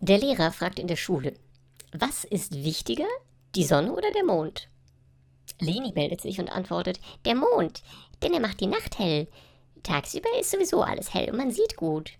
Der Lehrer fragt in der Schule, was ist wichtiger, die Sonne oder der Mond? Leni meldet sich und antwortet, der Mond, denn er macht die Nacht hell. Tagsüber ist sowieso alles hell und man sieht gut.